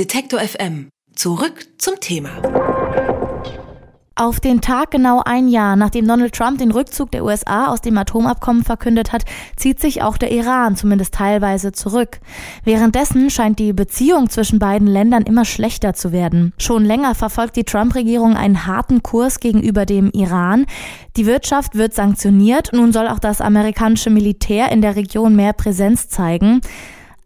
Detektor FM. Zurück zum Thema. Auf den Tag genau ein Jahr, nachdem Donald Trump den Rückzug der USA aus dem Atomabkommen verkündet hat, zieht sich auch der Iran zumindest teilweise zurück. Währenddessen scheint die Beziehung zwischen beiden Ländern immer schlechter zu werden. Schon länger verfolgt die Trump-Regierung einen harten Kurs gegenüber dem Iran. Die Wirtschaft wird sanktioniert. Nun soll auch das amerikanische Militär in der Region mehr Präsenz zeigen.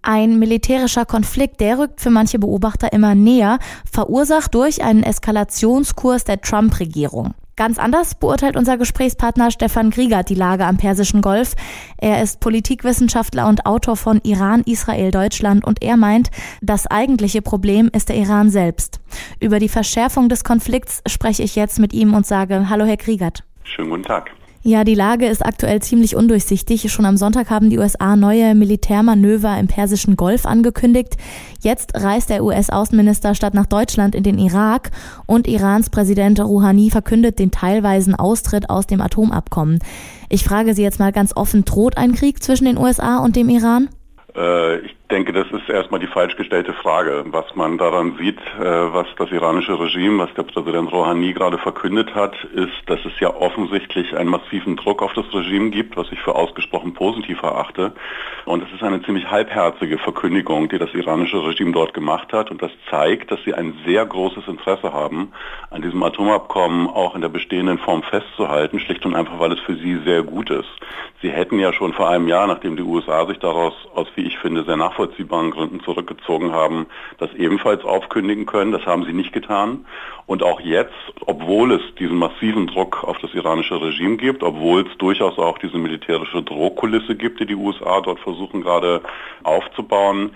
Ein militärischer Konflikt, der rückt für manche Beobachter immer näher, verursacht durch einen Eskalationskurs der Trump-Regierung. Ganz anders beurteilt unser Gesprächspartner Stefan Griegert die Lage am Persischen Golf. Er ist Politikwissenschaftler und Autor von Iran, Israel, Deutschland und er meint, das eigentliche Problem ist der Iran selbst. Über die Verschärfung des Konflikts spreche ich jetzt mit ihm und sage Hallo, Herr Griegert. Schönen guten Tag. Ja, die Lage ist aktuell ziemlich undurchsichtig. Schon am Sonntag haben die USA neue Militärmanöver im Persischen Golf angekündigt. Jetzt reist der US-Außenminister statt nach Deutschland in den Irak und Irans Präsident Rouhani verkündet den teilweisen Austritt aus dem Atomabkommen. Ich frage Sie jetzt mal ganz offen, droht ein Krieg zwischen den USA und dem Iran? Äh, ich denke, das ist erstmal die falsch gestellte Frage. Was man daran sieht, äh, was das iranische Regime, was der Präsident Rouhani gerade verkündet hat, ist, dass es ja offensichtlich einen massiven Druck auf das Regime gibt, was ich für ausgesprochen positiv erachte. Und es ist eine ziemlich halbherzige Verkündigung, die das iranische Regime dort gemacht hat. Und das zeigt, dass sie ein sehr großes Interesse haben, an diesem Atomabkommen auch in der bestehenden Form festzuhalten, schlicht und einfach, weil es für sie sehr gut ist. Sie hätten ja schon vor einem Jahr, nachdem die USA sich daraus aus, wie ich finde, sehr nachvollziehbaren Gründen zurückgezogen haben, das ebenfalls aufkündigen können. Das haben sie nicht getan. Und auch jetzt, obwohl es diesen massiven Druck auf das iranische Regime gibt, obwohl es durchaus auch diese militärische Drohkulisse gibt, die die USA dort versuchen gerade aufzubauen,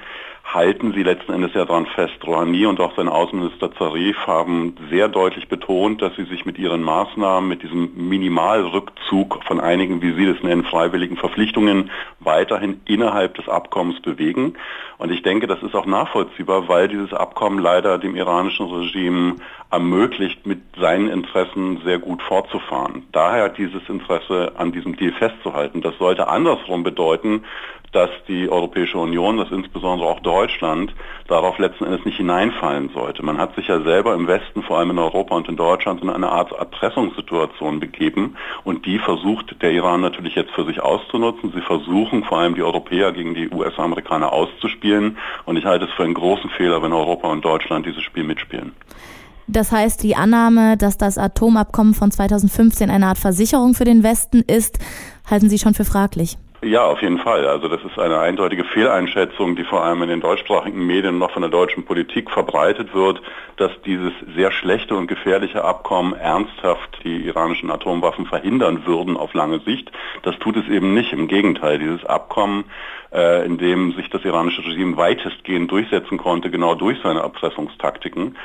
halten sie letzten Endes ja daran fest. Rouhani und auch sein Außenminister Zarif haben sehr deutlich betont, dass sie sich mit ihren Maßnahmen, mit diesem Minimalrückzug von einigen, wie sie das nennen, freiwilligen Verpflichtungen weiterhin innerhalb des Abkommens bewegen. Und ich denke, das ist auch nachvollziehbar, weil dieses Abkommen leider dem iranischen Regime ermöglicht, mit seinen Interessen sehr gut fortzufahren. Daher dieses Interesse an diesem Deal festzuhalten. Das sollte andersrum bedeuten, dass die Europäische Union, dass insbesondere auch Deutschland, darauf letzten Endes nicht hineinfallen sollte. Man hat sich ja selber im Westen, vor allem in Europa und in Deutschland, in eine Art Erpressungssituation begeben und die versucht der Iran natürlich jetzt für sich auszunutzen. Sie versuchen vor allem die Europäer gegen die US-Amerikaner auszuspielen und ich halte es für einen großen Fehler, wenn Europa und Deutschland dieses Spiel mitspielen. Das heißt, die Annahme, dass das Atomabkommen von 2015 eine Art Versicherung für den Westen ist, halten Sie schon für fraglich. Ja, auf jeden Fall. Also das ist eine eindeutige Fehleinschätzung, die vor allem in den deutschsprachigen Medien noch von der deutschen Politik verbreitet wird, dass dieses sehr schlechte und gefährliche Abkommen ernsthaft die iranischen Atomwaffen verhindern würden auf lange Sicht. Das tut es eben nicht. Im Gegenteil, dieses Abkommen, äh, in dem sich das iranische Regime weitestgehend durchsetzen konnte, genau durch seine Erpressungstaktiken,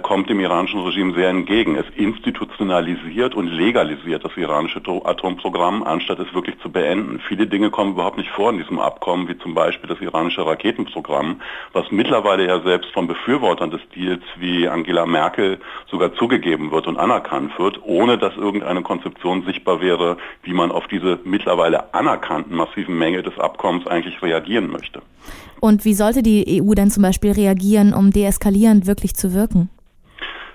kommt dem iranischen Regime sehr entgegen. Es institutionalisiert und legalisiert das iranische Atomprogramm, anstatt es wirklich zu beenden. Viele Dinge kommen überhaupt nicht vor in diesem Abkommen, wie zum Beispiel das iranische Raketenprogramm, was mittlerweile ja selbst von Befürwortern des Deals wie Angela Merkel sogar zugegeben wird und anerkannt wird, ohne dass irgendeine Konzeption sichtbar wäre, wie man auf diese mittlerweile anerkannten massiven Mängel des Abkommens eigentlich reagieren möchte. Und wie sollte die EU denn zum Beispiel reagieren, um deeskalierend wirklich zu wirken?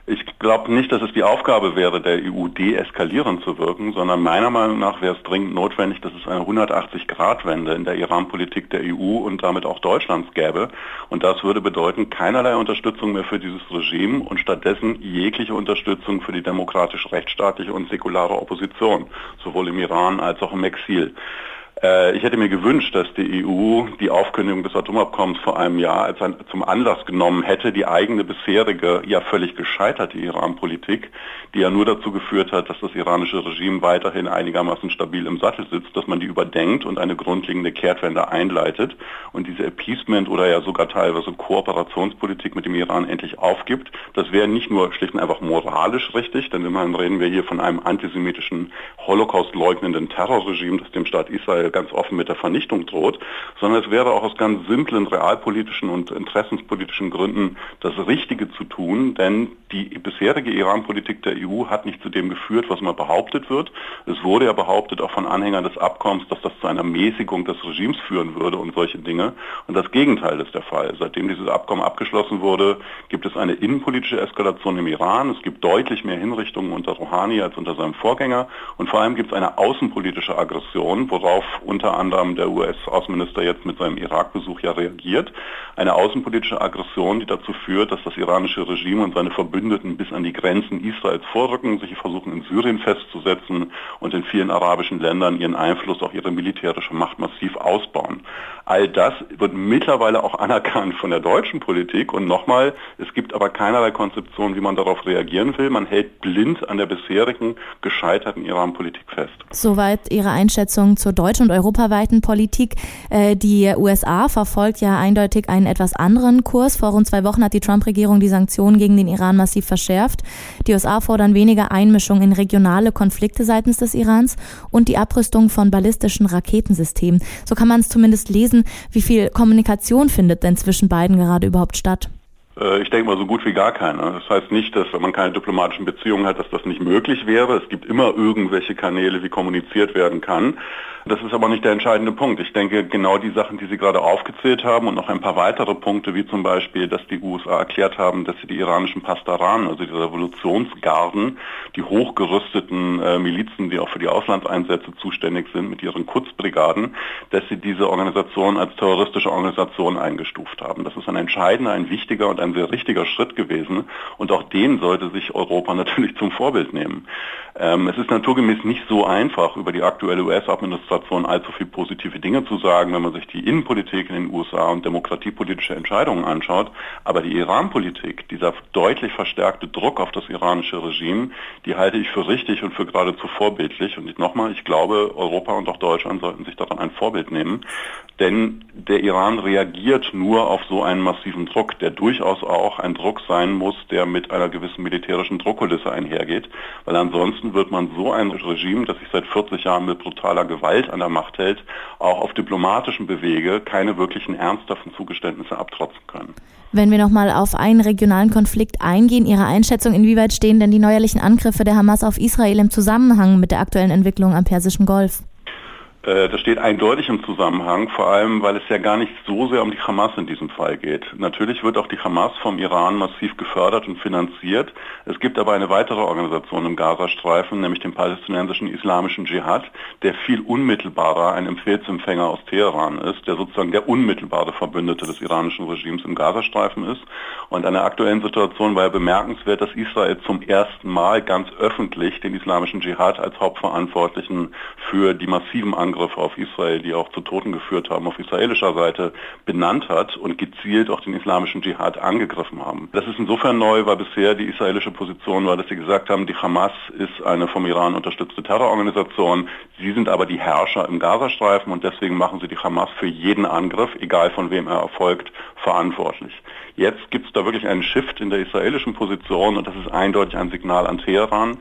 Ich glaube nicht, dass es die Aufgabe wäre, der EU deeskalierend zu wirken, sondern meiner Meinung nach wäre es dringend notwendig, dass es eine 180-Grad-Wende in der Iran-Politik der EU und damit auch Deutschlands gäbe. Und das würde bedeuten, keinerlei Unterstützung mehr für dieses Regime und stattdessen jegliche Unterstützung für die demokratisch-rechtsstaatliche und säkulare Opposition, sowohl im Iran als auch im Exil. Äh, ich hätte mir gewünscht, dass die EU die Aufkündigung des Atomabkommens vor einem Jahr als ein, zum Anlass genommen hätte, die eigene bisherige, ja völlig gescheiterte Iran-Politik, die ja nur dazu geführt hat, dass das iranische Regime weiterhin einigermaßen stabil im Sattel sitzt, dass man die überdenkt und eine grundlegende Kehrtwende einleitet und diese Appeasement oder ja sogar teilweise Kooperationspolitik mit dem Iran endlich aufgibt. Das wäre nicht nur schlicht und einfach moralisch richtig, denn immerhin reden wir hier von einem antisemitischen, Holocaust leugnenden Terrorregime, das dem Staat Israel ganz offen mit der Vernichtung droht, sondern es wäre auch aus ganz simplen realpolitischen und interessenspolitischen Gründen das Richtige zu tun, denn die bisherige Iran-Politik der EU hat nicht zu dem geführt, was mal behauptet wird. Es wurde ja behauptet, auch von Anhängern des Abkommens, dass das zu einer Mäßigung des Regimes führen würde und solche Dinge. Und das Gegenteil ist der Fall. Seitdem dieses Abkommen abgeschlossen wurde, gibt es eine innenpolitische Eskalation im Iran. Es gibt deutlich mehr Hinrichtungen unter Rouhani als unter seinem Vorgänger. Und vor allem gibt es eine außenpolitische Aggression, worauf unter anderem der US-Außenminister jetzt mit seinem Irak-Besuch ja reagiert. Eine außenpolitische Aggression, die dazu führt, dass das iranische Regime und seine Verbündeten bis an die Grenzen Israels vorrücken, sich versuchen in Syrien festzusetzen und in vielen arabischen Ländern ihren Einfluss, auch ihre militärische Macht massiv ausbauen. All das wird mittlerweile auch anerkannt von der deutschen Politik und nochmal, es gibt aber keinerlei Konzeption, wie man darauf reagieren will. Man hält blind an der bisherigen gescheiterten Iran-Politik fest. Soweit Ihre Einschätzung zur deutschen und europaweiten Politik. Äh, die USA verfolgt ja eindeutig einen etwas anderen Kurs. Vor rund zwei Wochen hat die Trump-Regierung die Sanktionen gegen den Iran massiv verschärft. Die USA fordern weniger Einmischung in regionale Konflikte seitens des Irans und die Abrüstung von ballistischen Raketensystemen. So kann man es zumindest lesen wie viel Kommunikation findet denn zwischen beiden gerade überhaupt statt? Äh, ich denke mal so gut wie gar keine. Das heißt nicht, dass wenn man keine diplomatischen Beziehungen hat, dass das nicht möglich wäre. Es gibt immer irgendwelche Kanäle, wie kommuniziert werden kann. Das ist aber nicht der entscheidende Punkt. Ich denke, genau die Sachen, die Sie gerade aufgezählt haben und noch ein paar weitere Punkte, wie zum Beispiel, dass die USA erklärt haben, dass sie die iranischen Pastaran, also die Revolutionsgarden, die hochgerüsteten äh, Milizen, die auch für die Auslandseinsätze zuständig sind, mit ihren Kurzbrigaden, dass sie diese Organisation als terroristische Organisation eingestuft haben. Das ist ein entscheidender, ein wichtiger und ein sehr richtiger Schritt gewesen. Und auch den sollte sich Europa natürlich zum Vorbild nehmen. Ähm, es ist naturgemäß nicht so einfach, über die aktuelle US-Administration allzu viel positive Dinge zu sagen, wenn man sich die Innenpolitik in den USA und demokratiepolitische Entscheidungen anschaut. Aber die Iran-Politik, dieser deutlich verstärkte Druck auf das iranische Regime, die halte ich für richtig und für geradezu vorbildlich. Und nochmal, ich glaube, Europa und auch Deutschland sollten sich daran ein Vorbild nehmen. Denn der Iran reagiert nur auf so einen massiven Druck, der durchaus auch ein Druck sein muss, der mit einer gewissen militärischen Druckkulisse einhergeht. Weil ansonsten Ansonsten wird man so ein Regime, das sich seit 40 Jahren mit brutaler Gewalt an der Macht hält, auch auf diplomatischen Bewege keine wirklichen ernsthaften Zugeständnisse abtrotzen können. Wenn wir nochmal auf einen regionalen Konflikt eingehen, Ihre Einschätzung, inwieweit stehen denn die neuerlichen Angriffe der Hamas auf Israel im Zusammenhang mit der aktuellen Entwicklung am Persischen Golf? Äh, das steht eindeutig im Zusammenhang, vor allem weil es ja gar nicht so sehr um die Hamas in diesem Fall geht. Natürlich wird auch die Hamas vom Iran massiv gefördert und finanziert. Es gibt aber eine weitere Organisation im Gazastreifen, nämlich den palästinensischen Islamischen Dschihad, der viel unmittelbarer ein Empfehlsempfänger aus Teheran ist, der sozusagen der unmittelbare Verbündete des iranischen Regimes im Gazastreifen ist. Und an der aktuellen Situation war ja bemerkenswert, dass Israel zum ersten Mal ganz öffentlich den Islamischen Dschihad als Hauptverantwortlichen für die massiven Angriffe Angriffe auf Israel, die auch zu Toten geführt haben, auf israelischer Seite benannt hat und gezielt auch den islamischen Dschihad angegriffen haben. Das ist insofern neu, weil bisher die israelische Position war, dass sie gesagt haben, die Hamas ist eine vom Iran unterstützte Terrororganisation, sie sind aber die Herrscher im Gazastreifen und deswegen machen sie die Hamas für jeden Angriff, egal von wem er erfolgt, verantwortlich. Jetzt gibt es da wirklich einen Shift in der israelischen Position und das ist eindeutig ein Signal an Teheran,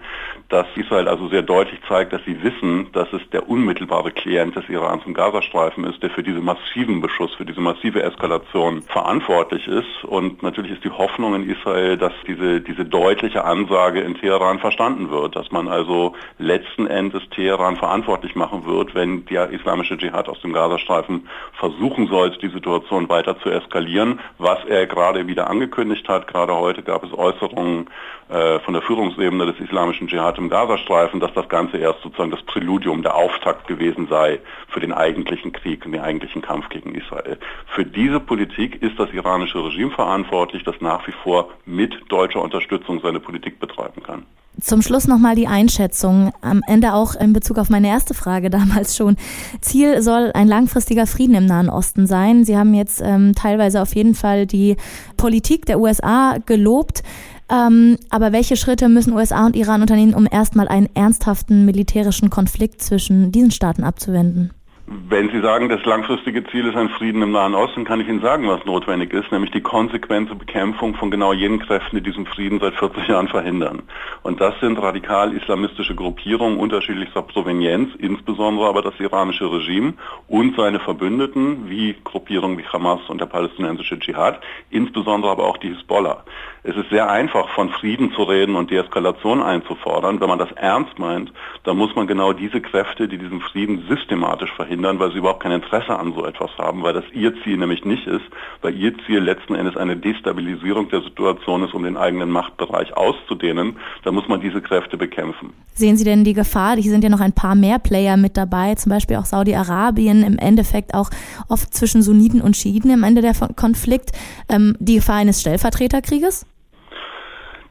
dass Israel also sehr deutlich zeigt, dass sie wissen, dass es der unmittelbare Klient des Irans im Gazastreifen ist, der für diese massiven Beschuss, für diese massive Eskalation verantwortlich ist. Und natürlich ist die Hoffnung in Israel, dass diese, diese deutliche Ansage in Teheran verstanden wird, dass man also letzten Endes Teheran verantwortlich machen wird, wenn der islamische Dschihad aus dem Gazastreifen versuchen sollte, die Situation weiter zu eskalieren, was er gerade gerade wieder angekündigt hat. Gerade heute gab es Äußerungen äh, von der Führungsebene des islamischen Dschihad im Gazastreifen, dass das Ganze erst sozusagen das Präludium, der Auftakt gewesen sei für den eigentlichen Krieg und den eigentlichen Kampf gegen Israel. Für diese Politik ist das iranische Regime verantwortlich, das nach wie vor mit deutscher Unterstützung seine Politik betreiben kann. Zum Schluss nochmal die Einschätzung, am Ende auch in Bezug auf meine erste Frage damals schon. Ziel soll ein langfristiger Frieden im Nahen Osten sein. Sie haben jetzt ähm, teilweise auf jeden Fall die Politik der USA gelobt. Ähm, aber welche Schritte müssen USA und Iran unternehmen, um erstmal einen ernsthaften militärischen Konflikt zwischen diesen Staaten abzuwenden? Wenn Sie sagen, das langfristige Ziel ist ein Frieden im Nahen Osten, kann ich Ihnen sagen, was notwendig ist, nämlich die konsequente Bekämpfung von genau jenen Kräften, die diesen Frieden seit 40 Jahren verhindern. Und das sind radikal-islamistische Gruppierungen unterschiedlichster Provenienz, insbesondere aber das iranische Regime und seine Verbündeten, wie Gruppierungen wie Hamas und der palästinensische Dschihad, insbesondere aber auch die Hisbollah. Es ist sehr einfach, von Frieden zu reden und Deeskalation einzufordern. Wenn man das ernst meint, dann muss man genau diese Kräfte, die diesen Frieden systematisch verhindern, weil sie überhaupt kein Interesse an so etwas haben, weil das ihr Ziel nämlich nicht ist, weil ihr Ziel letzten Endes eine Destabilisierung der Situation ist, um den eigenen Machtbereich auszudehnen, dann muss man diese Kräfte bekämpfen. Sehen Sie denn die Gefahr, hier sind ja noch ein paar mehr Player mit dabei, zum Beispiel auch Saudi-Arabien, im Endeffekt auch oft zwischen Sunniten und Schiiten im Ende der Konflikt, ähm, die Gefahr eines Stellvertreterkrieges?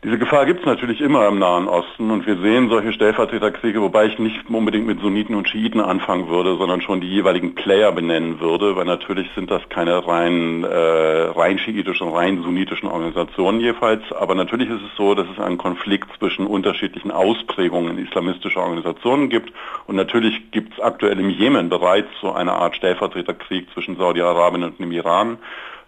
Diese Gefahr gibt es natürlich immer im Nahen Osten und wir sehen solche Stellvertreterkriege, wobei ich nicht unbedingt mit Sunniten und Schiiten anfangen würde, sondern schon die jeweiligen Player benennen würde, weil natürlich sind das keine rein, äh, rein schiitischen, rein sunnitischen Organisationen jeweils, aber natürlich ist es so, dass es einen Konflikt zwischen unterschiedlichen Ausprägungen islamistischer Organisationen gibt. Und natürlich gibt es aktuell im Jemen bereits so eine Art Stellvertreterkrieg zwischen Saudi-Arabien und dem Iran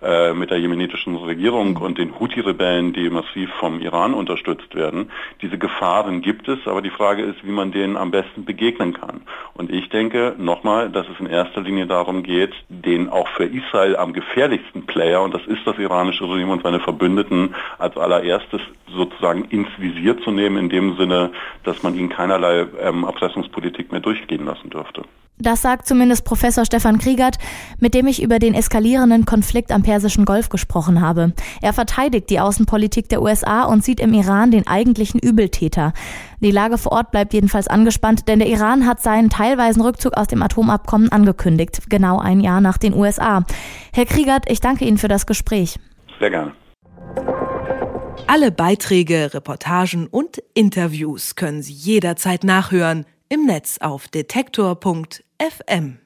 äh, mit der jemenitischen Regierung und den Houthi-Rebellen, die massiv vom Iran unterstützt werden. Diese Gefahren gibt es, aber die Frage ist, wie man denen am besten begegnen kann. Und ich denke nochmal, dass es in erster Linie darum geht, den auch für Israel am gefährlichsten Player, und das ist das iranische Regime und seine Verbündeten, als allererstes sozusagen ins Visier zu nehmen, in dem Sinne, dass man ihnen keinerlei ähm, Erpressungspolitik mehr durchgehen lassen dürfte. Das sagt zumindest Professor Stefan Kriegert, mit dem ich über den eskalierenden Konflikt am Persischen Golf gesprochen habe. Er verteidigt die Außenpolitik der USA und sieht im Iran den eigentlichen Übeltäter. Die Lage vor Ort bleibt jedenfalls angespannt, denn der Iran hat seinen teilweisen Rückzug aus dem Atomabkommen angekündigt, genau ein Jahr nach den USA. Herr Kriegert, ich danke Ihnen für das Gespräch. Sehr gerne. Alle Beiträge, Reportagen und Interviews können Sie jederzeit nachhören im Netz auf FM.